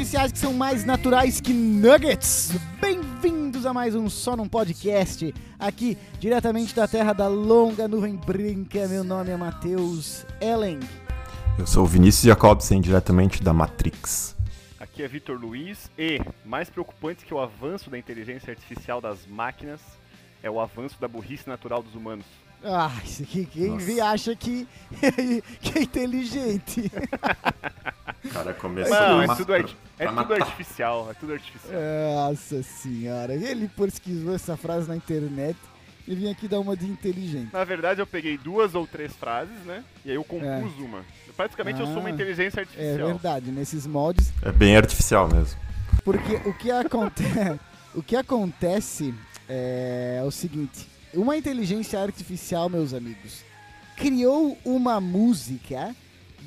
artificiais que são mais naturais que nuggets. Bem-vindos a mais um Só Num Podcast, aqui diretamente da terra da longa nuvem branca. Meu nome é Matheus Ellen. Eu sou o Vinícius Jacobsen, diretamente da Matrix. Aqui é Vitor Luiz e, mais preocupante que o avanço da inteligência artificial das máquinas, é o avanço da burrice natural dos humanos. Ah, isso aqui, quem vê acha que, que é inteligente. Cara, começou Não, é tudo, é tudo artificial, é tudo artificial. Nossa senhora. Ele pesquisou essa frase na internet e vim aqui dar uma de inteligente. Na verdade, eu peguei duas ou três frases, né? E aí eu compus uma. Praticamente eu sou uma Ah, inteligência É artificial. verdade, nesses moldes. É bem artificial mesmo. Porque o que, aconte... o que acontece é o seguinte: uma inteligência artificial, meus amigos, criou uma música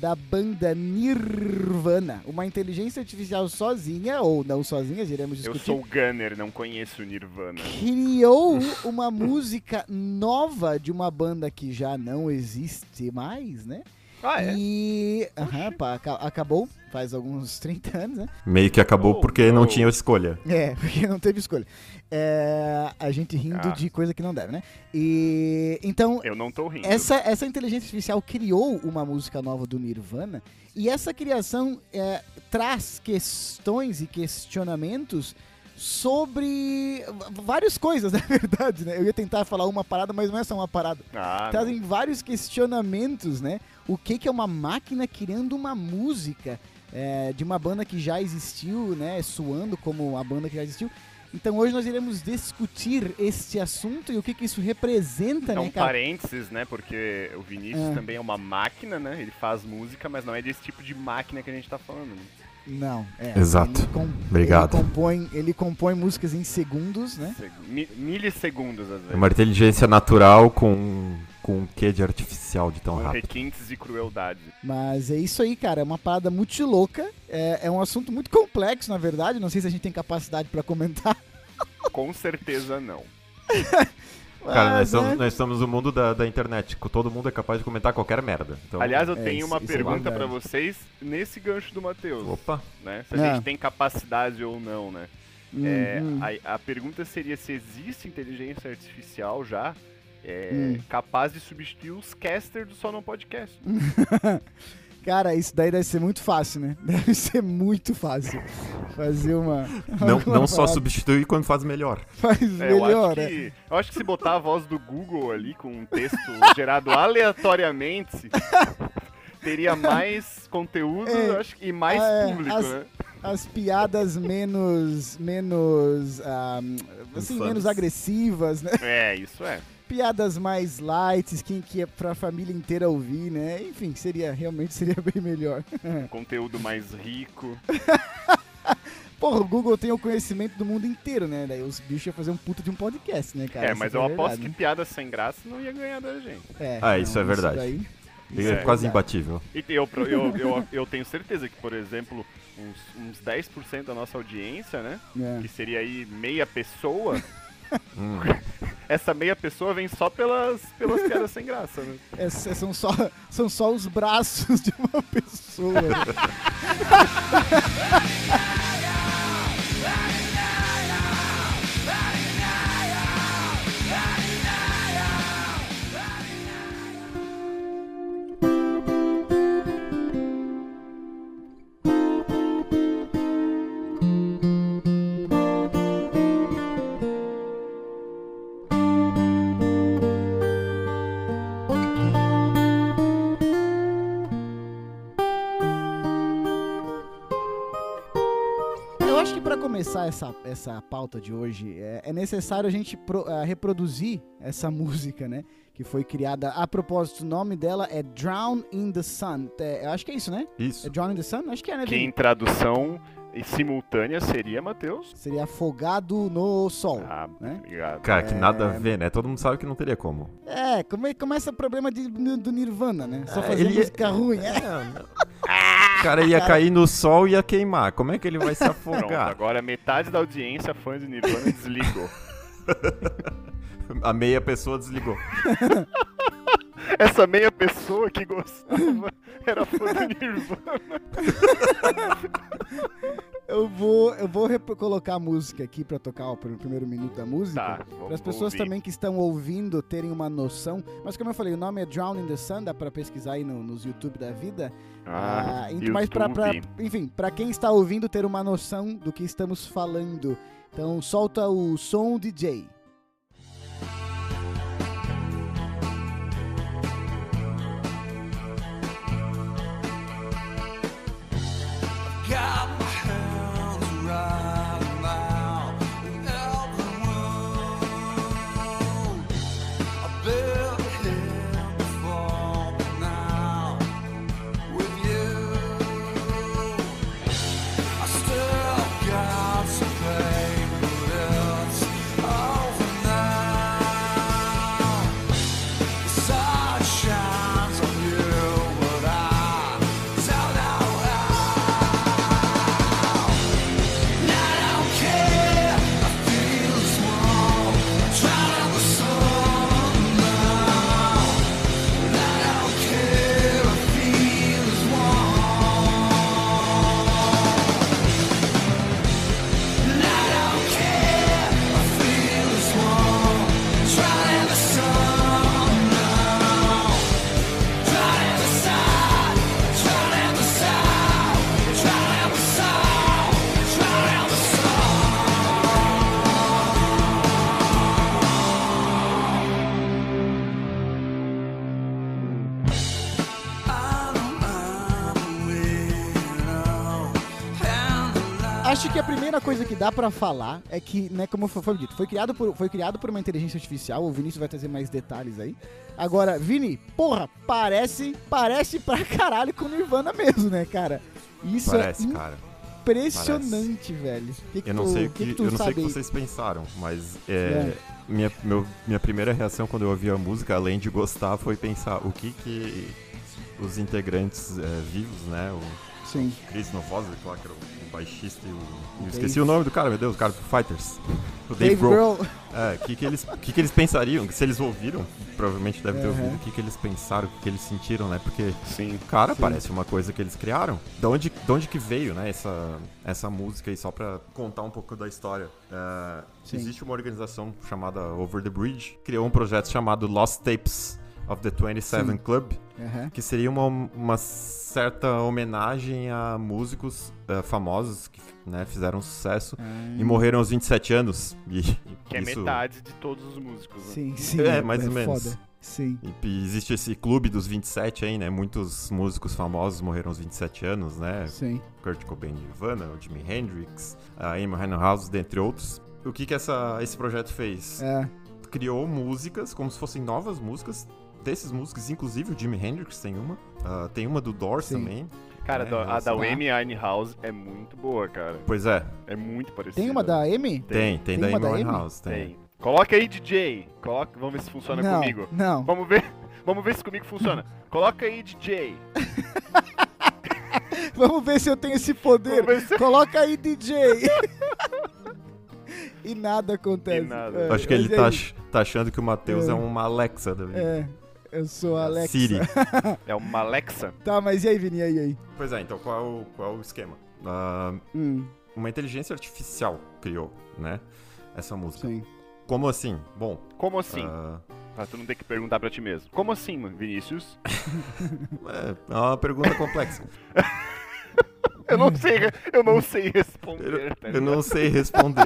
da banda Nirvana. Uma inteligência artificial sozinha, ou não sozinha, iremos eu discutir. sou o Gunner, não conheço o Nirvana. Criou uma música nova de uma banda que já não existe mais, né? Ah, é? E. Aham, pá, aca- acabou faz alguns 30 anos, né? Meio que acabou Oh, porque não não. tinha escolha. É, porque não teve escolha. É, a gente rindo Ah. de coisa que não deve, né? E então Eu não tô rindo. essa, essa inteligência artificial criou uma música nova do Nirvana e essa criação é, traz questões e questionamentos sobre várias coisas, na verdade, né? Eu ia tentar falar uma parada, mas não é só uma parada. Ah, não. Trazem vários questionamentos, né? O que, que é uma máquina criando uma música é, de uma banda que já existiu, né? Suando como a banda que já existiu. Então hoje nós iremos discutir este assunto e o que, que isso representa, É né, um cara? parênteses, né? Porque o Vinícius É. também é uma máquina, né? Ele faz música, mas não é desse tipo de máquina que a gente tá falando. Né? Não, é. Exato. Ele, com- Obrigado. Ele compõe, ele compõe músicas em segundos, né? Seg- mi- Milissegundos, às É vezes. uma inteligência natural com, com um quê de artificial de tão Com rápido. requintes de crueldade. Mas é isso aí, cara. É uma parada muito louca. É, é um assunto muito complexo, na verdade. Não sei se a gente tem capacidade pra comentar. Com certeza não. Cara, nós Mas, estamos, né? nós estamos no mundo da, da internet. Todo mundo é capaz de comentar qualquer merda. Então, Aliás, eu É, tenho isso- uma isso é pergunta pra verdade. vocês nesse gancho do Matheus, Opa, né? Se a Ah. gente tem capacidade ou não, né? É, hum. a, a pergunta seria se existe inteligência artificial já é, Hum. capaz de substituir os casters do Só Não Podcast. Cara, isso daí deve ser muito fácil, né? Deve ser muito fácil. Fazer uma. não, não só parada. substitui quando faz melhor. Faz É, eu, melhor, acho né? que, eu acho que se botar a voz do Google ali com um texto gerado aleatoriamente, teria mais conteúdo É. eu acho, e mais Ah, é, público, as- né? As piadas menos. menos. ah, assim, menos agressivas, né? É, isso é. Piadas mais light, que, que é pra família inteira ouvir, né? Enfim, seria. Realmente seria bem melhor. Um conteúdo mais rico. Porra, o Google tem o conhecimento do mundo inteiro, né? Daí os bichos iam fazer um puta de um podcast, né, cara? é, mas eu a aposto verdade, que né? piada sem graça não ia ganhar da gente. É, Ah, isso é verdade. daí- Ele isso é, é quase imbatível. E eu, eu, eu, eu tenho certeza que, por exemplo, uns, uns 10% da nossa audiência, né? É. Que seria aí meia pessoa, Hum. essa meia pessoa vem só pelas, pelas piadas sem graça, né? É, são, só, são só os braços de uma pessoa. começar essa, essa pauta de hoje, é, é necessário a gente pro- ah, reproduzir essa música, né? Que foi criada. A propósito, o nome dela é Drown in the Sun. É, eu acho que é isso, né? É Isso. Drown in the Sun? Acho que é, né? Que em tradução e simultânea seria, Matheus. Seria Afogado no Sol. Ah, Né? obrigado. Cara, que nada a É. ver, né? Todo mundo sabe que não teria como. É, come, começa o problema de- do Nirvana, né? Só É, fazer ele- música ruim. É. O cara ia cair no sol e ia queimar. Como é que ele vai se Pronto, afogar? agora metade da audiência fã de Nirvana desligou. A meia pessoa desligou. essa meia pessoa que gostava era fã do Nirvana. Eu vou, eu vou colocar a música aqui pra tocar o pr- primeiro minuto da música. Tá, Para as pessoas ouvir. também que estão ouvindo terem uma noção. Mas como eu falei, o nome é Drown in the Sun, dá pra pesquisar aí no- nos YouTube da vida. Ah, ent- mas pra, pra- enfim, pra quem está ouvindo ter uma noção do que estamos falando. Então solta o som DJ. Que dá pra falar é que, né, como foi, foi dito, foi criado, por, foi criado por uma inteligência artificial. O Vinícius vai trazer mais detalhes aí. Agora, Vini, porra, parece, parece pra caralho com Nirvana mesmo, né, cara? Isso Parece, é cara. impressionante, velho. Que que Eu não tu- sei o que que, eu não sei o que vocês pensaram, mas é, É. minha, meu- minha primeira reação quando eu ouvi a música, além de gostar, foi pensar o que que os integrantes é, vivos, né, o Sim. Chris Novoselic, lá, que era o, baixista e o... Eu esqueci o nome do cara, meu Deus, o cara do Fighters. O Dave Dave Grohl. É, o que, que, eles, que, que eles pensariam? Se eles ouviram, provavelmente devem ter Aham. ouvido, o que, que eles pensaram, o que, que eles sentiram, né? Porque, Sim. cara, Sim. parece uma coisa que eles criaram. Da onde, de onde que veio, né, essa, essa música aí, só pra contar um pouco da história. Sim. existe uma organização chamada Over the Bridge, criou um projeto chamado Lost Tapes of the 27 Sim. Club, Aham. que seria uma, uma certa homenagem a músicos eh, famosos que né, fizeram sucesso Ah, e morreram aos 27 anos. E, Que é isso- metade de todos os músicos. Né? Sim, sim. É, mais ou menos. Foda. Sim. E, e existe esse clube dos 27 aí, né? Muitos músicos famosos morreram aos 27 anos, né? Sim. Kurt Cobain Nirvana, o Jimi Hendrix, a Amy Winehouse, dentre outros. O que que essa, esse projeto fez? É. Criou músicas como se fossem novas músicas desses músicos, inclusive o Jimi Hendrix tem uma, ah, tem uma do Doors Sim. também. Cara, É, da- a da. Amy Winehouse é muito boa, cara. Pois é, É muito parecida. Tem uma da Amy? tem, tem, Tem da uma Amy da Amy? Winehouse, tem. Tem. Coloca aí, DJ. Coloca... Vamos ver se funciona não, comigo. Não. Vamos ver. Vamos ver se comigo funciona. Coloca aí, DJ. Vamos ver se eu tenho esse poder. Se... Coloca aí, DJ. e nada acontece. E nada. É, Acho que ele tá, é tá achando que o Matheus É. é, uma Alexa da vida. É, eu sou a Alexa. Siri. É uma Alexa. Tá, mas e aí, Vini? E aí, e aí? Pois é, então qual é o, qual é o esquema? Ah, Hum, uma inteligência artificial criou, né? Essa música. sim. Como assim? Bom, Como assim? ah, Pra tu não ter que perguntar pra ti mesmo. Como assim, Vinícius? é, é uma pergunta complexa. Eu não sei, eu não sei responder. Eu, tá eu não sei responder.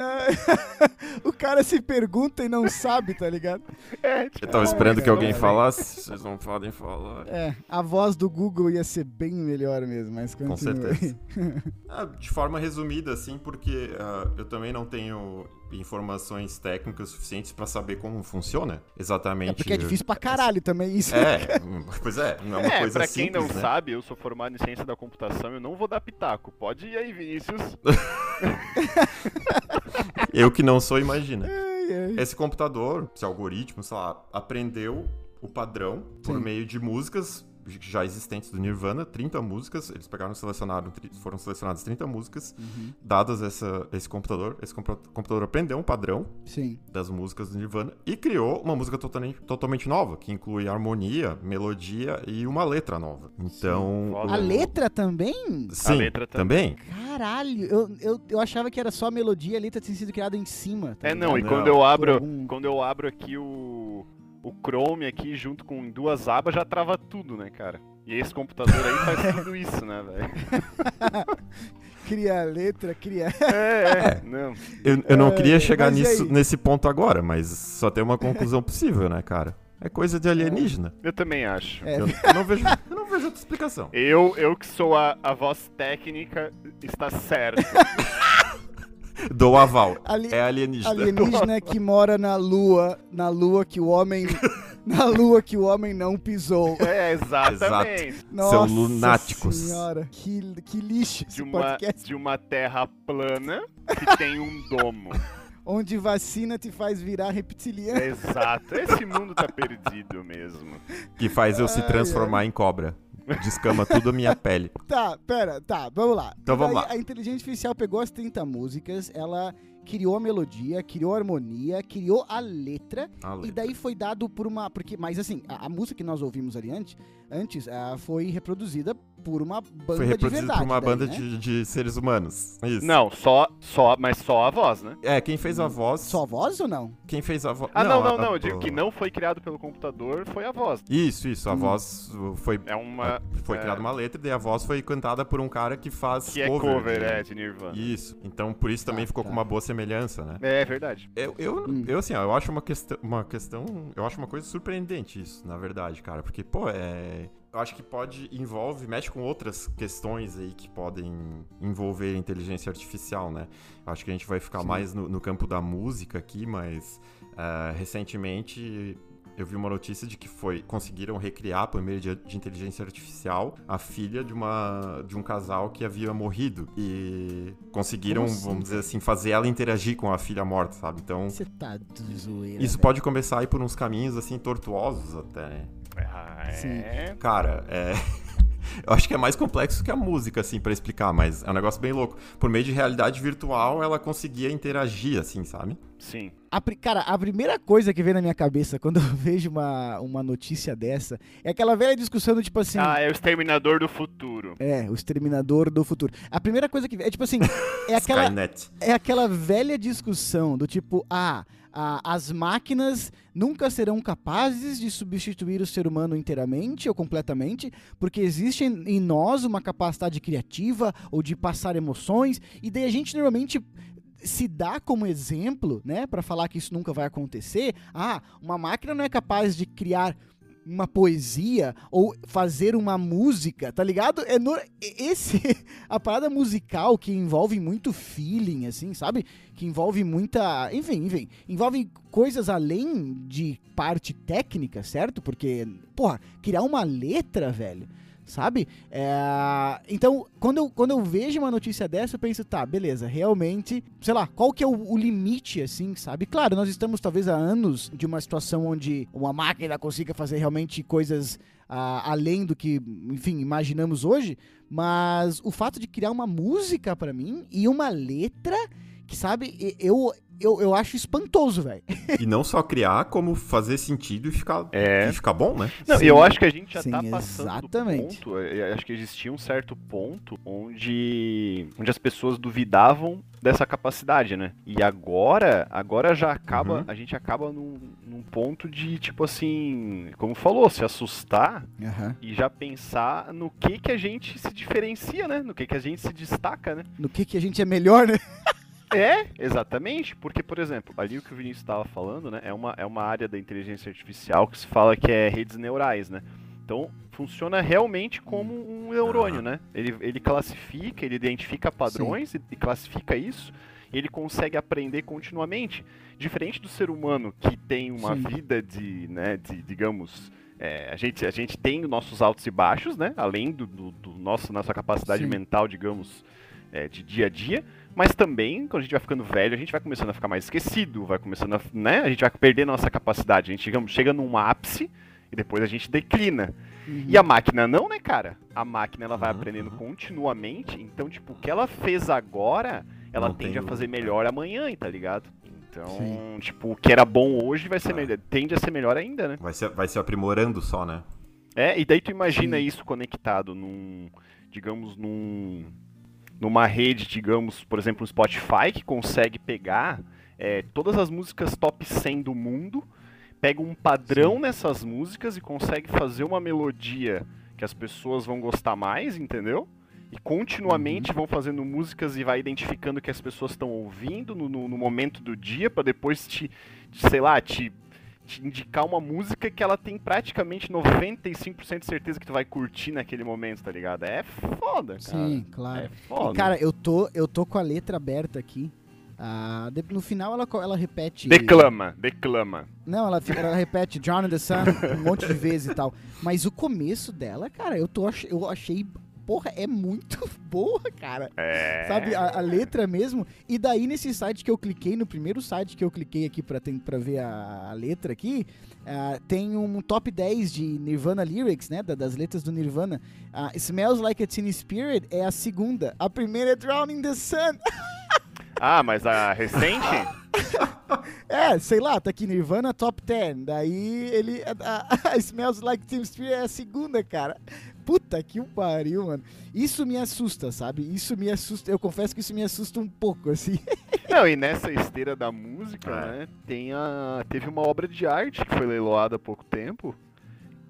o cara se pergunta e não sabe, tá ligado? É, tipo, Eu tava Ah, esperando que cara, alguém falasse, vocês não podem falar. É, a voz do Google ia ser bem melhor mesmo, mas Com continua aí. certeza. Ah, de forma resumida, assim, porque ah, eu também não tenho informações técnicas suficientes pra saber como funciona exatamente. É porque é difícil pra caralho também isso. É, pois é, não é uma é, coisa pra quem simples, não né? sabe, eu sou formado em ciência da computação, eu não vou dar pitaco. Pode ir aí, Vinícius. Eu que não sou, imagina. Ai, ai. Esse computador, esse algoritmo, sei lá, aprendeu o padrão por Sim. meio de músicas já existentes do Nirvana, 30 músicas, eles pegaram e selecionaram, foram selecionadas 30 músicas, Uhum. dadas essa, esse computador, esse compu- computador aprendeu um padrão Sim. das músicas do Nirvana e criou uma música totalmente, totalmente nova, que inclui harmonia, melodia e uma letra nova. Então... A letra também? Sim, letra também. Caralho, eu, eu, eu achava que era só a melodia e a letra tinha sido criada em cima. tá É, não, e? Não. quando eu abro, quando eu abro aqui o o Chrome aqui junto com duas abas já trava tudo, né, cara? E esse computador aí faz tudo isso, né, velho? Cria a letra, cria. É, é, não. Eu, eu não É, queria chegar nisso, nesse ponto agora, mas só tem uma conclusão possível, né, cara? É coisa de alienígena. Eu também acho. É. Eu, eu não vejo, eu não vejo outra explicação. Eu, eu que sou a, a voz técnica, está certo. Dou aval. Ali- É alienígena. Alienígena que mora na lua, na lua que o homem. na lua que o homem não pisou. É, exatamente. Nossa lunáticos. senhora, que, que lixo esse De uma, podcast. de uma terra plana que tem um domo. Onde vacina te faz virar reptiliano. Exato. Esse mundo tá perdido mesmo. Que faz eu se Ai, transformar em cobra. Descama tudo a minha pele. Tá, pera, tá, vamos lá. Então E vamos daí lá. A inteligência artificial pegou as 30 músicas, ela criou a melodia, criou a harmonia, criou a letra, A e letra. daí foi dado por uma. Porque, mas assim, a, a música que nós ouvimos ali antes, antes ah, foi reproduzida por uma banda Foi de reproduzido verdade. por uma daí, banda né? de, de seres humanos. Isso. Não, só, só, mas só a voz, né? É, quem fez a voz. Só voz ou não? Quem fez a voz. Ah, não, não, a- não. a- Eu digo que não foi criado pelo computador, foi a voz. Isso, isso. A Hum. voz foi. É uma. Foi é, criada uma letra e a voz foi cantada por um cara que faz Que é cover. cover, de- é, de Nirvana. Isso. Então por isso também Tá, ficou tá. com uma boa semelhança, né? É verdade. Eu, eu, Hum. eu assim, ó, eu acho uma questão, uma questão, eu acho uma coisa surpreendente isso, na verdade, cara, porque, pô, é, eu acho que pode, envolve, mexe com outras questões aí que podem envolver inteligência artificial, né? Eu acho que a gente vai ficar Sim. mais no, no campo da música aqui, mas ah, recentemente eu vi uma notícia de que foi conseguiram recriar por meio de, de inteligência artificial a filha de uma de um casal que havia morrido e conseguiram, assim, vamos dizer assim, fazer ela interagir com a filha morta, sabe? Então Você tá zoeira. isso velho. pode começar a ir por uns caminhos assim tortuosos até. né? Ah, é. Cara, é Eu acho que é mais complexo que a música, assim, pra explicar, mas é um negócio bem louco. Por meio de realidade virtual, ela conseguia interagir, assim, sabe? Sim. A cara, a primeira coisa que vem na minha cabeça quando eu vejo uma, uma notícia dessa é aquela velha discussão do tipo assim. Ah, é o Exterminador do Futuro. É, o exterminador do futuro. A primeira coisa que vem é tipo assim, é aquela, Skynet. é aquela velha discussão do tipo, ah, ah, as máquinas nunca serão capazes de substituir o ser humano inteiramente ou completamente, porque existe em nós uma capacidade criativa ou de passar emoções, e daí a gente normalmente se dá como exemplo, né, para falar que isso nunca vai acontecer. Ah, uma máquina não é capaz de criar uma poesia ou fazer uma música, tá ligado? É no- esse a parada musical que envolve muito feeling assim, sabe? Que envolve muita, enfim, enfim, envolve coisas além de parte técnica, certo? Porque, porra, criar uma letra, velho, sabe? É, Então, quando eu, quando eu vejo uma notícia dessa, eu penso, tá, beleza, realmente, sei lá, qual que é o, o limite, assim, sabe? Claro, nós estamos talvez há anos de uma situação onde uma máquina consiga fazer realmente coisas ah, além do que, enfim, imaginamos hoje, mas o fato de criar uma música pra mim e uma letra que, sabe, eu, eu, eu acho espantoso, velho. E não só criar, como fazer sentido e ficar, É. e ficar bom, né? Não, Sim. eu acho que a gente já Sim, tá passando exatamente. do ponto, eu acho que existia um certo ponto onde, onde as pessoas duvidavam dessa capacidade, né? E agora, agora já acaba, Uhum. a gente acaba num, num ponto de, tipo assim, como falou, se assustar Aham. e já pensar no que que a gente se diferencia, né? No que que a gente se destaca, né? No que, que a gente é melhor, né? É, exatamente, porque, por exemplo, ali o que o Vinícius estava falando, né, é uma, é uma área da inteligência artificial que se fala que é redes neurais, né? Então, funciona realmente como um neurônio, Aham. né? Ele, ele classifica, ele identifica padrões e, e classifica isso, e ele consegue aprender continuamente. Diferente do ser humano, que tem uma Sim. vida de, né, de, digamos... é, a, gente, a gente tem os nossos altos e baixos, né? Além do, do, do nosso, nossa capacidade Sim. mental, digamos, é, de dia a dia. Mas também, quando a gente vai ficando velho, a gente vai começando a ficar mais esquecido, vai começando a, né? A gente vai perder nossa capacidade. A gente, digamos, chega num ápice E depois a gente declina. Uhum. E a máquina não, né, cara? A máquina ela vai Uhum, aprendendo continuamente. Então, tipo, o que ela fez agora, ela Não tende tem a fazer melhor amanhã, tá ligado? Então, Sim. tipo, o que era bom hoje vai ser É. melhor. Tende a ser melhor ainda, né? Vai se, vai se aprimorando só, né? É, e daí tu imagina Sim. isso conectado num, digamos, num, numa rede, digamos, por exemplo, o Spotify, que consegue pegar é, todas as músicas top 100 do mundo, pega um padrão nessas músicas e consegue fazer uma melodia que as pessoas vão gostar mais, entendeu? E continuamente vão fazendo músicas e vai identificando o que as pessoas estão ouvindo no, no- no momento do dia, pra depois te, te, sei lá, te te indicar uma música que ela tem praticamente 95% de certeza que tu vai curtir naquele momento, tá ligado? É foda, cara. Sim, claro. É foda. E, cara, eu tô, eu tô com a letra aberta aqui. Ah, de- no final ela, ela repete. declama, declama. Não, ela, ela repete John and the Sun um monte de vezes e tal. Mas o começo dela, cara, eu, tô, eu achei. Porra, é muito boa, cara. É. Sabe, a, a letra mesmo. E daí, nesse site que eu cliquei, no primeiro site que eu cliquei aqui pra, tem, pra ver a, a letra aqui, ah, tem um top 10 de Nirvana Lyrics, né? da- das letras do Nirvana. Ah, Smells Like a Teen Spirit é a segunda. A primeira é Drowning the Sun. Ah, mas a recente? É, sei lá, tá aqui Nirvana Top 10. Daí ele. A, a Smells Like Teen Spirit é a segunda, cara. Puta que o pariu, mano. Isso me assusta, sabe? Isso me assusta. Eu confesso que isso me assusta um pouco, assim. Não, e nessa esteira da música, É. né, tem a... teve uma obra de arte que foi leiloada há pouco tempo,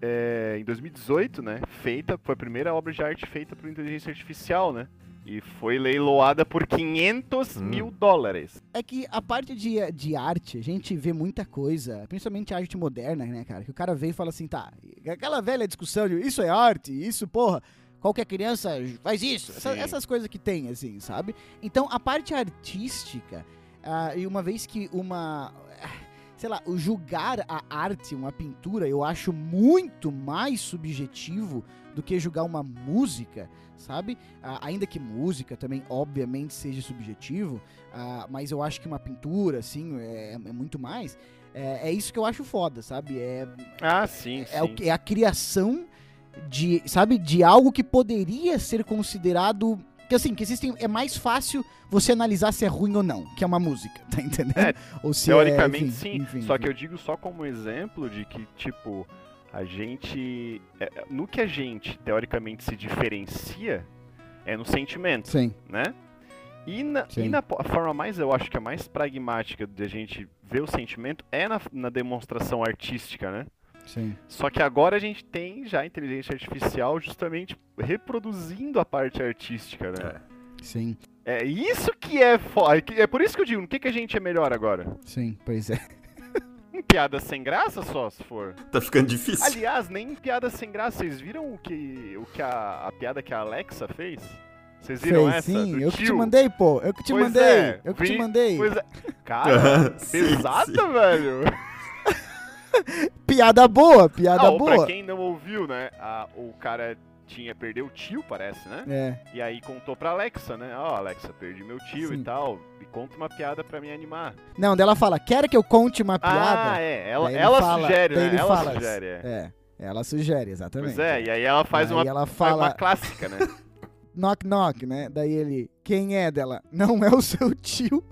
é, em 2018, né, feita, foi a primeira obra de arte feita por inteligência artificial, né, e foi leiloada por 500 Hum. mil dólares. É que a parte de, de arte, a gente vê muita coisa, principalmente arte moderna, né, cara? Que o cara vem e fala assim, tá, aquela velha discussão de isso é arte, isso, porra, qualquer criança faz isso. Essa- essas coisas que tem, assim, sabe? Então, a parte artística, ah, e uma vez que uma. Sei lá, o julgar a arte, uma pintura, eu acho muito mais subjetivo do que julgar uma música, sabe? Ah, ainda que música também, obviamente, seja subjetivo, ah, mas eu acho que uma pintura, assim, é, é muito mais. É, é isso que eu acho foda, sabe? É, Ah, sim, é, o sim. que- é a criação de, sabe, de algo que poderia ser considerado. Que assim, que existem. É mais fácil você analisar se é ruim ou não, que é uma música, tá entendendo? É, ou se Teoricamente é, enfim, sim, enfim, só enfim. que eu digo só como exemplo de que, tipo, a gente. é, no que a gente teoricamente se diferencia é no sentimento, Sim, né? E, na, Sim. e na forma mais, eu acho que a mais pragmática de a gente ver o sentimento é na, na demonstração artística, né? sim. Só que agora a gente tem já a inteligência artificial justamente reproduzindo a parte artística, né? Sim, É isso que é foda. É por isso que eu digo, no que, que a gente é melhor agora? sim, pois é. Piada sem graça só, se for. Tá ficando difícil. Aliás, nem em piada sem graça. Vocês viram o que, o que a, a piada que a Alexa fez? Vocês viram Fez, essa? sim, do eu que te tio? mandei, pô. Eu que te Pois mandei. é, eu que te vi- mandei. Pois é. Cara, pesada, sim. velho. Piada boa, piada Ah, ou pra boa. quem não ouviu, né? a- o cara tinha perdeu o tio, parece, né? É, E aí contou pra Alexa, né? Ó, Alexa, perdi meu tio Sim. e tal. Me conta uma piada pra me animar. não, daí ela fala, quer que eu conte uma piada? Ah, é. Ela, ela fala- sugere, né? ele Ela fala, sugere, é. É, ela sugere, exatamente. Pois é, e aí ela faz Aí uma, ela faz uma fala, clássica, né? knock knock, né? Daí ele, quem é dela? Não é o seu tio.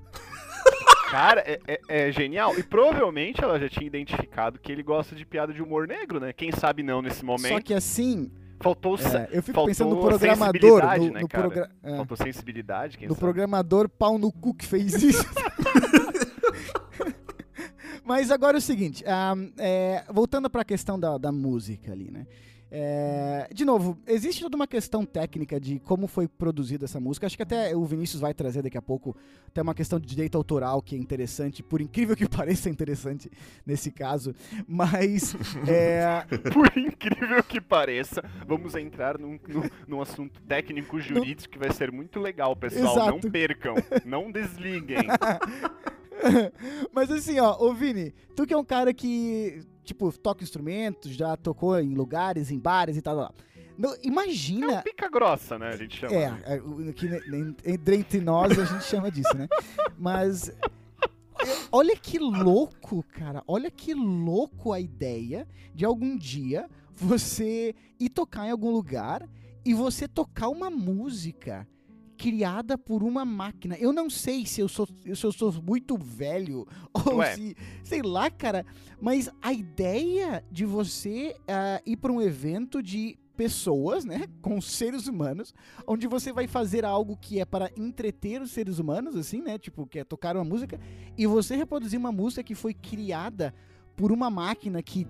Cara, é, é- é genial. E provavelmente ela já tinha identificado que ele gosta de piada de humor negro, né? Quem sabe não nesse Só momento. que assim, Faltou, é, eu fico faltou pensando no programador, no, né, no, progra- é, faltou sensibilidade, quem no sabe. programador pau no cu que fez isso. Mas agora é o seguinte, ah, é, voltando para a questão da, da música ali, né? É, de novo, existe toda uma questão técnica de como foi produzida essa música. Acho que até o Vinícius vai trazer daqui a pouco até uma questão de direito autoral que é interessante, por incrível que pareça interessante nesse caso. Mas é, Por incrível que pareça, vamos entrar num, num, num assunto técnico jurídico que vai ser muito legal, pessoal. Não Exato. percam, não desliguem. Mas assim, ó, ô Vini, tu que é um cara que, tipo, toca instrumentos, já tocou em lugares, em bares e tal, tal, tal. Não, É um imagina. pica grossa, né? A gente chama. É, é, o- que entre entre nós a gente chama disso, né? Mas. olha que louco, cara. Olha que louco a ideia de algum dia você ir tocar em algum lugar e você tocar uma música criada por uma máquina. Eu não sei se eu sou, se eu sou muito velho ou Ué. se, sei lá, cara, mas a ideia de você ah, ir para um evento de pessoas, né, com seres humanos, onde você vai fazer algo que é para entreter os seres humanos, assim, né, tipo, que é tocar uma música, e você reproduzir uma música que foi criada por uma máquina que,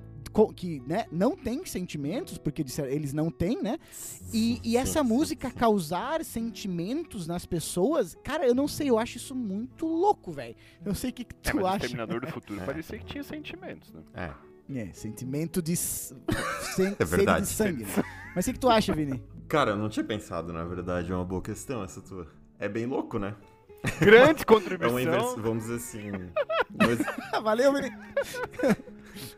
que né, não tem sentimentos, porque disseram- eles não têm, né, e, e essa música causar sentimentos nas pessoas, cara, eu não sei, eu acho isso muito louco, velho. Eu sei o que, que É, tu o acha. Exterminador do Futuro É. parecia que tinha sentimentos, né? É. É, sentimento de sen- É verdade. de sangue. né? Mas o que, que tu acha, Vini? Cara, eu não tinha pensado, na verdade, é uma boa questão essa tua. É bem louco, né? Grande É contribuição. uma inversão, vamos dizer assim. mas Valeu, Vini.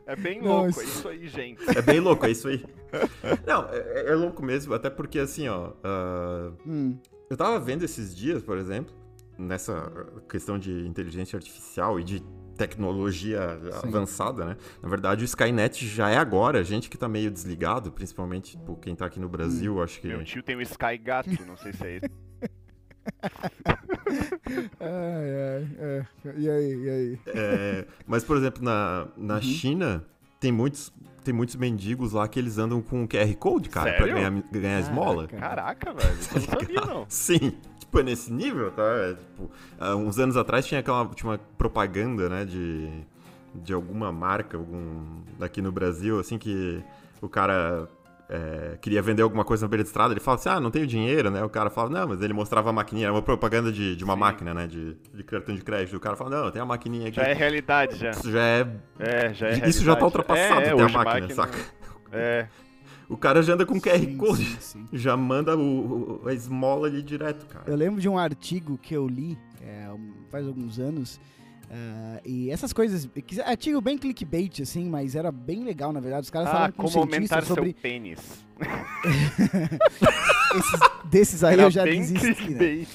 É bem Não, louco, isso- é isso aí, gente. é bem louco, é isso aí. Não, é, é louco mesmo, até porque assim, ó. ah, Hum, eu tava vendo esses dias, por exemplo, nessa questão de inteligência artificial e de tecnologia Sim. avançada, né? Na verdade, o Skynet já é agora, a gente que tá meio desligado, principalmente tipo, quem tá aqui no Brasil, acho que. Meu tio tem o Sky Gato, não sei se é esse. ai, ai, é. E aí, e aí? É, mas, por exemplo, na, na Uhum. China, tem muitos, tem muitos mendigos lá que eles andam com QR Code, cara, pra Sério? ganhar, ganhar esmola. Caraca. Caraca, velho, eu não sabia não. Sim, tipo, é nesse nível, tá? É, tipo, uns anos atrás tinha aquela uma propaganda, né, de, de alguma marca, algum daqui no Brasil, assim, que o cara é, queria vender alguma coisa na beira de estrada, ele fala assim, ah, não tenho dinheiro, né? O cara fala, não, mas ele mostrava a maquininha, era uma propaganda de, de uma Sim. máquina, né, de, de cartão de crédito. O cara fala, não, tem a maquininha aqui. Já é realidade, já. Isso já é... É, já é Isso já tá ultrapassado, é, é, ter a hoje máquina, saca? É, O cara já anda com QR Sim, Code, sim, sim. já manda o, o- a esmola ali direto, cara. Eu lembro de um artigo que eu li é, faz alguns anos. Ah, e essas coisas. que- Artigo bem clickbait, assim, mas era bem legal, na verdade. Os caras ah, falavam com como aumentar sobre seu pênis. esses, desses aí Era eu já bem desisti, né? clickbait.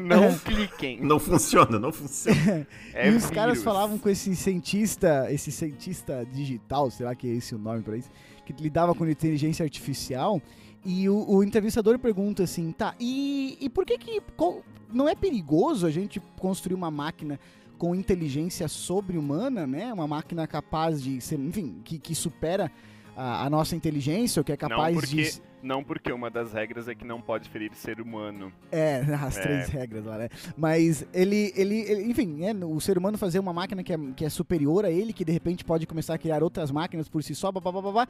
Não cliquem. Não funciona, não funciona. É e os caras vírus. falavam com esse cientista, esse cientista digital, será que é esse o nome pra isso? Que lidava com inteligência artificial. E o, o entrevistador pergunta assim, tá, e, e por que que qual- não é perigoso a gente construir uma máquina com inteligência sobre-humana, né? Uma máquina capaz de ser, enfim, que, que supera a, a nossa inteligência, ou que é capaz não porque, de... não porque uma das regras é que não pode ferir ser humano. É, as É. três regras lá, né? Mas ele, ele, ele- enfim, né, o ser humano fazer uma máquina que é, que é superior a ele, que de repente pode começar a criar outras máquinas por si só, blá.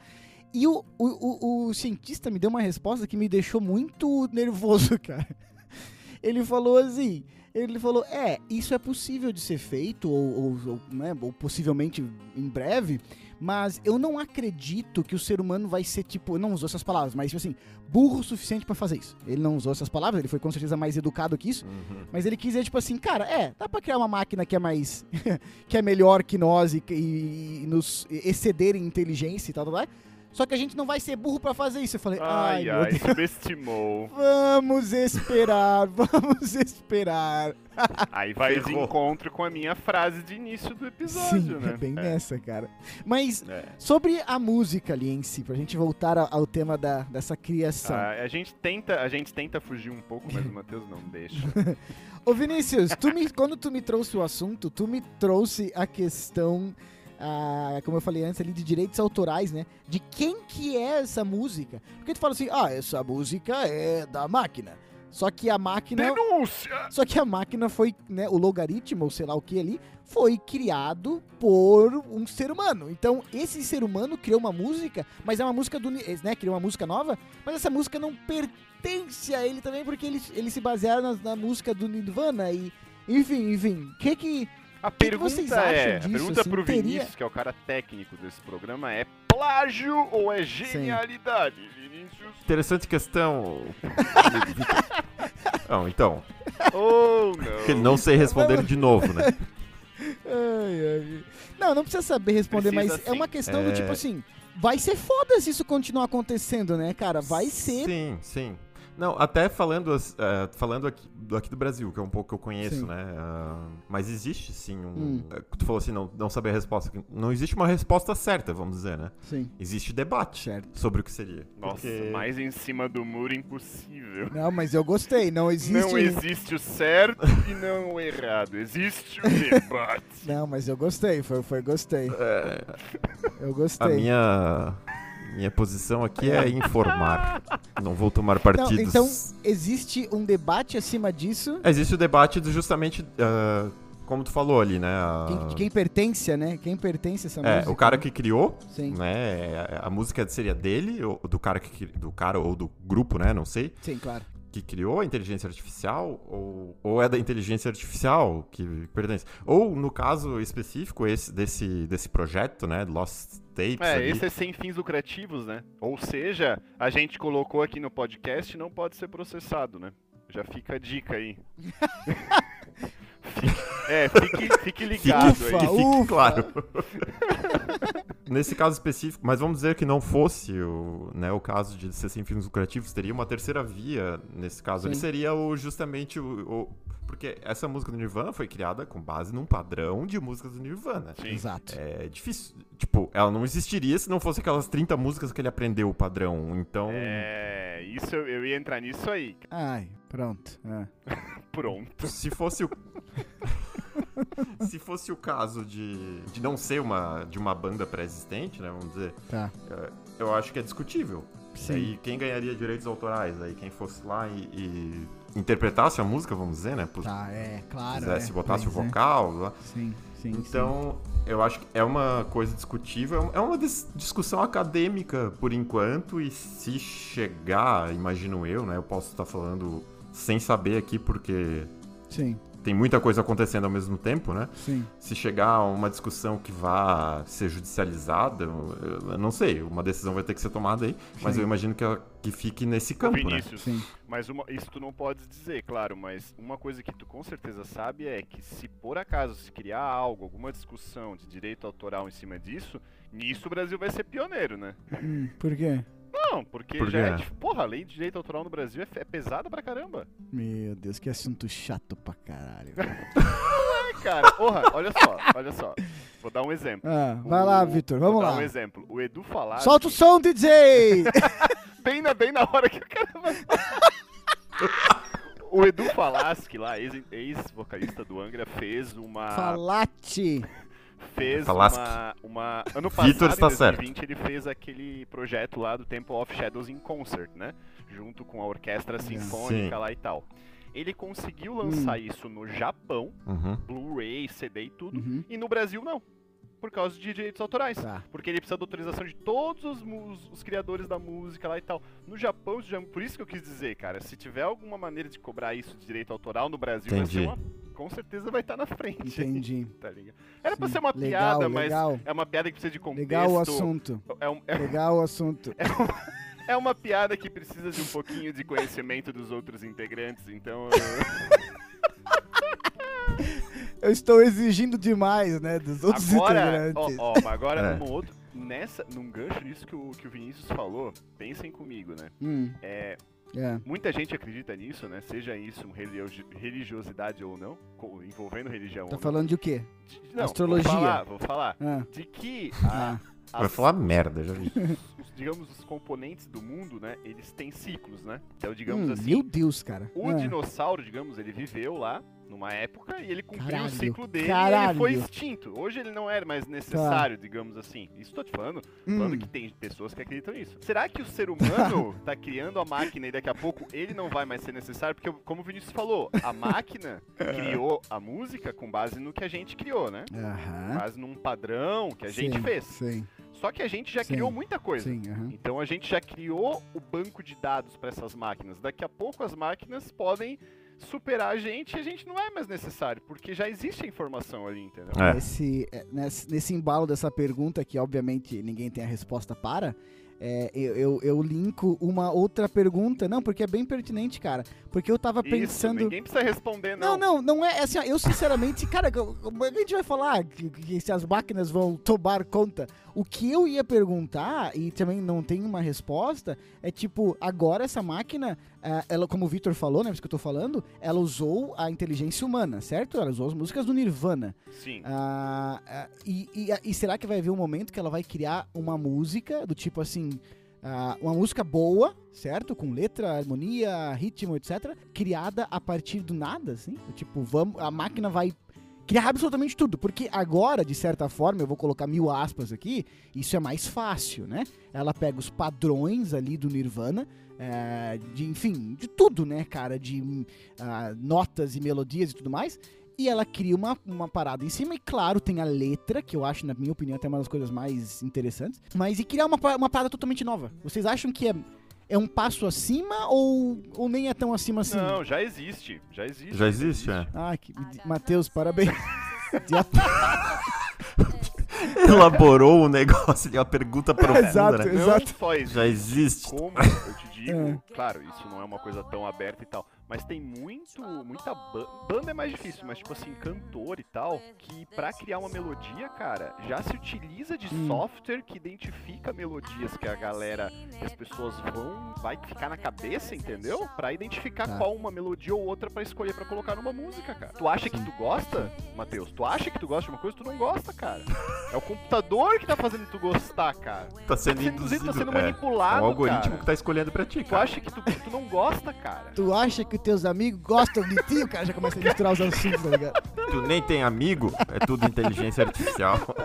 E o, o, o, o cientista me deu uma resposta que me deixou muito nervoso, cara. Ele falou assim, ele falou, é, isso é possível de ser feito, ou, ou, ou, né, ou possivelmente em breve, mas eu não acredito que o ser humano vai ser, tipo, não usou essas palavras, mas tipo assim, burro o suficiente pra fazer isso. Ele não usou essas palavras, ele foi com certeza mais educado que isso, mas ele quis dizer, tipo assim, cara, é, dá pra criar uma máquina que é mais. que é melhor que nós e, e- e nos exceder em inteligência e tal, tal, tal. Só que a gente não vai ser burro pra fazer isso. Eu falei, ai, Ai, meu ai, Deus. subestimou. Vamos esperar, vamos esperar. Aí vai de encontro com a minha frase de início do episódio, Sim, né? é bem É. nessa, cara. Mas É. sobre a música ali em si, pra gente voltar ao tema da, dessa criação. Ah, a, gente tenta, a gente tenta fugir um pouco, mas o Matheus não deixa. Ô Vinícius, tu me- quando tu me trouxe o assunto, tu me trouxe a questão, ah, como eu falei antes ali, de direitos autorais, né? De quem que é essa música. Porque tu fala assim, ah, essa música é da máquina. Só que a máquina... Denúncia! Só que a máquina foi, né, o logaritmo, ou sei lá o que ali, foi criado por um ser humano. Então, esse ser humano criou uma música, mas é uma música do, né, criou uma música nova, mas essa música não pertence a ele também, porque eles, eles se basearam na, na música do Nirvana e, enfim, enfim, o que que... A que pergunta vocês acham é, disso, a pergunta assim? pro Teria- Vinícius, que é o cara técnico desse programa, é plágio ou é genialidade, Vinícius? Interessante questão. não, então, Ou que não? não sei responder de novo, né? Ai, ai. Não, não precisa saber responder, Precisa mas é sim. uma questão do É. tipo assim, vai ser foda se isso continuar acontecendo, né, cara? Vai ser... Sim, sim. Não, até falando, eh, falando aqui do, aqui do Brasil, que é um pouco que eu conheço, Sim. né? ah, mas existe sim um. Hum. eh, Tu falou assim, não, não saber a resposta. Não existe uma resposta certa, vamos dizer, né? Sim, Existe debate certo. sobre o que seria. Nossa, Porque- mais em cima do muro impossível. Não, mas eu gostei. Não existe. Não existe o certo e não o errado. Existe o debate. Não, mas eu gostei. Foi, foi gostei. É, Eu a gostei. minha. Minha posição aqui é informar. Não vou tomar Não, partidos. então, existe um debate acima disso. Existe o debate de justamente. ah, como tu falou ali, né? a- Quem, de quem pertence, né? Quem pertence a essa É, música. o cara que criou, Sim, né? A música seria dele, ou do cara que do cara ou do grupo, né? Não sei, sim, claro. Que criou a inteligência artificial, ou, ou é da inteligência artificial que pertence. Ou, no caso específico, esse, desse, desse projeto, né? Lost Tapes. É, ali, esse é sem fins lucrativos, né? Ou seja, a gente colocou aqui no podcast e não pode ser processado, né? Já fica a dica aí. Fique- é, fique, fique ligado Ufa, aí. que fique ufa. claro. Nesse caso específico, mas vamos dizer que não fosse o, né, o caso de ser sem fins lucrativos, teria uma terceira via nesse caso. Ali seria o, justamente o, o- Porque essa música do Nirvana foi criada com base num padrão de músicas do Nirvana. Sim. Exato. É difícil. Tipo, ela não existiria se não fosse aquelas 30 músicas que ele aprendeu o padrão. Então. É, isso eu, eu ia entrar nisso aí. Ai, pronto. É. Pronto. Se fosse o. Se fosse o caso de, de não ser uma, de uma banda pré-existente, né? Vamos dizer, Tá. é, eu acho que é discutível. Sim. Aí quem ganharia direitos autorais? Aí quem fosse lá e, e interpretasse a música, vamos dizer, né? Pus- Tá, é, claro. Quisesse é, botasse o é. vocal. lá. Sim, sim. Então, eu acho que é uma coisa discutível, é uma dis- discussão acadêmica por enquanto, e se chegar, imagino eu, né? Eu posso estar falando sem saber aqui, porque Sim, tem muita coisa acontecendo ao mesmo tempo, né? sim. Se chegar a uma discussão que vá ser judicializada, eu não sei, uma decisão vai ter que ser tomada aí, mas Sim. eu imagino que, ela- que fique nesse campo, né? Vinícius, Sim. mas uma- isso tu não pode dizer, claro, mas uma coisa que tu com certeza sabe é que se por acaso se criar algo, alguma discussão de direito autoral em cima disso, nisso o Brasil vai ser pioneiro, né? Hum, por quê? Não, porque Por já é, dif- porra, a lei de direito autoral no Brasil é, é pesada pra caramba. Meu Deus, que assunto chato pra caralho. É, cara, porra, olha só, olha só. Vou dar um exemplo. Ah, vai lá, O- Vitor, vou vamos dar lá. um exemplo. O Edu falar Solta o som, DJ! bem na, bem na hora que o cara vai O Edu Falaschi lá, ex- ex-vocalista do Angra, fez uma. Falate! Fez Falaschi. uma, uma. Ano passado, Vitor está em certo. 2020, ele fez aquele projeto lá do Temple of Shadows in Concert, né? Junto com a orquestra sinfônica Sim. lá e tal. Ele conseguiu lançar isso no Japão, Uhum. Blu-ray, CD e tudo, Uhum. e no Brasil não. Por causa de direitos autorais. Tá. Porque ele precisa da autorização de todos os, mus- os criadores da música lá e tal. No Japão, isso já- por isso que eu quis dizer, cara, se tiver alguma maneira de cobrar isso de direito autoral no Brasil, vai ser uma, com certeza vai estar na frente. Entendi. tá ligado? Era pra Sim. ser uma Legal, piada, mas legal. é uma piada que precisa de contexto. Legal o assunto. É, um- é- Legal o assunto. é uma piada que precisa de um pouquinho de conhecimento dos outros integrantes, então. eu- Eu estou exigindo demais, né, dos outros Agora, ó, integrantes. ó, mas agora É. num outro. Nessa, num gancho nisso que o, que o Vinícius falou, pensem comigo, né? Hum, É, é. Muita gente acredita nisso, né? Seja isso religio- religiosidade ou não, envolvendo religião Tá ou falando de quê? não. De- não, astrologia. Vou falar, vou falar. Ah, De que ah, a, Vai falar merda, já vi. os, os- digamos, os componentes do mundo, né? Eles têm ciclos, né? Então, digamos hum, assim, meu Deus, cara. o Ah, dinossauro, digamos, ele viveu lá numa época e ele cumpriu Caralho, o ciclo dele e caralho. ele foi extinto. Hoje ele não é mais necessário, digamos assim. Isso tô te falando, falando hum, que tem pessoas que acreditam nisso. Será que o ser humano tá criando a máquina e daqui a pouco ele não vai mais ser necessário? Porque, como o Vinícius falou, a máquina criou a música com base no que a gente criou, né? Com Aham. base num padrão que a gente Sim, fez. Sim, Só que a gente já Sim, criou muita coisa. sim, aham. Então a gente já criou o banco de dados para essas máquinas. Daqui a pouco as máquinas podem superar a gente e a gente não é mais necessário, porque já existe a informação ali, entendeu? É. Nesse, é, nesse, nesse embalo dessa pergunta, que obviamente ninguém tem a resposta para, é, eu, eu, eu linko uma outra pergunta. Não, porque é bem pertinente, cara. Porque eu tava Isso, pensando. ninguém precisa responder, Não, não. não, não é assim, ó, eu sinceramente, cara, como é que a gente vai falar que, que se as máquinas vão tomar conta? O que eu ia perguntar, e também não tem uma resposta, é tipo, agora essa máquina, ah, ela, como o Victor falou, né, isso que eu tô falando, ela usou a inteligência humana, certo? Ela usou as músicas do Nirvana. Sim. Ah, ah, e, e- e será que vai haver um momento que ela vai criar uma música do tipo assim. ah, uma música boa, certo? Com letra, harmonia, ritmo, etc. Criada a partir do nada, assim? Do Tipo, vamos, a máquina vai criar absolutamente tudo. Porque agora, de certa forma, eu vou colocar mil aspas aqui, isso é mais fácil, né? Ela pega os padrões ali do Nirvana, é, de, enfim, de tudo, né, cara? De ah, notas e melodias e tudo mais. E ela cria uma, uma parada em cima, e claro, tem a letra, que eu acho, na minha opinião, até uma das coisas mais interessantes. Mas e criar uma, uma parada totalmente nova. Vocês acham que é, é um passo acima ou, ou nem é tão acima assim? Não, já existe. Já existe. Já existe, é. Ah, que, Matheus, parabéns. Já- Elaborou o negócio de uma pergunta profunda, Exato, né? Não exato. só existe. Já existe. Como eu É. claro, isso não é uma coisa tão aberta e tal, mas tem muito, muita ba- banda é mais difícil, mas tipo assim, cantor e tal, que pra criar uma melodia, cara, já se utiliza de Hum. software que identifica melodias que a galera, que as pessoas vão, vai ficar na cabeça, entendeu? Pra identificar Tá. qual uma melodia ou outra pra escolher pra colocar numa música, cara. Tu acha que tu gosta, Matheus? Tu acha que tu gosta de uma coisa, tu não gosta, cara. É o computador que tá fazendo tu gostar, cara. Tá sendo Tá sendo induzido. tá sendo é. manipulado, É um algoritmo cara. que tá escolhendo pra ti, Tu cara. acha que tu, tu não gosta, cara? Tu acha que teus amigos gostam de ti? O cara já começa a misturar os assuntos, tá ligado? Tu nem tem amigo, é tudo inteligência artificial.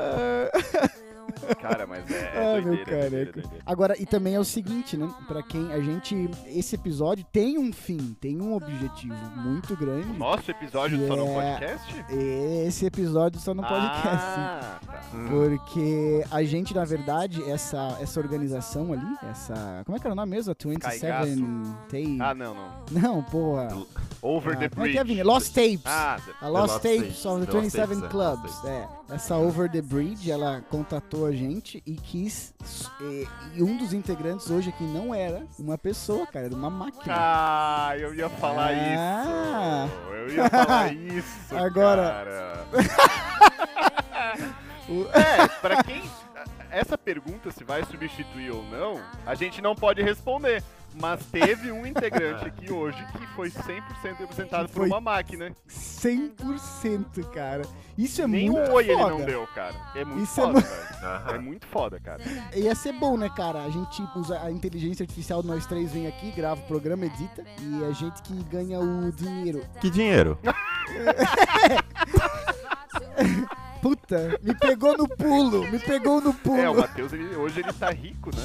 Cara, mas é, é Ai, meu doideira, doideira, careca. doideira. Agora, e também é o seguinte, né? Pra quem a gente. Esse episódio tem um fim, tem um objetivo muito grande. Nosso episódio Que só no é- podcast? Esse episódio só no podcast. Ah. Hum. Porque a gente, na verdade, essa, essa organização ali, essa. Como é que era o nome mesmo? A 27 Tapes. Ah, não, não. Não, porra. Over Ah, the como é Bridge. que é, Vini? Lost Tapes. Ah, A Lost, Lost Tapes Tapes, of the The Lost 27 Tapes, é, Clubs. É. Essa Over the Bridge, ela contatou a gente e quis. E, e um dos integrantes hoje aqui não era uma pessoa, cara, era uma máquina. Ah, eu ia falar Ah. isso. Eu ia falar isso. Agora- É, pra quem. Essa pergunta, se vai substituir ou não, a gente não pode responder. Mas teve um integrante aqui hoje que foi 100% representado por uma máquina. 100%, cara. Isso é Nem muito um oi ele não deu, cara. É muito Isso é foda, mu- velho. É muito foda, cara. Ia ser bom, né, cara? A gente usa a inteligência artificial, nós três vem aqui, grava o programa, edita, e a gente que ganha o dinheiro. Que dinheiro? Puta, me pegou no pulo, me pegou no pulo. É, o Matheus, ele- hoje ele tá rico, né?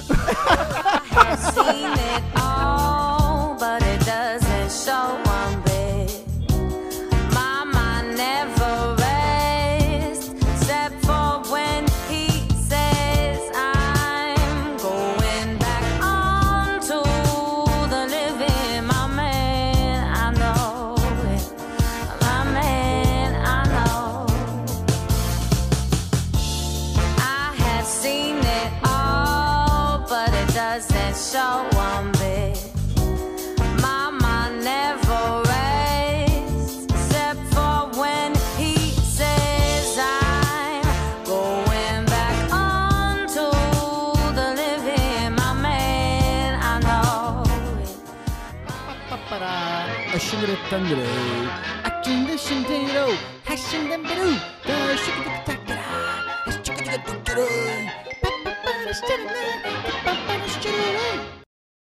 A xingretangre, a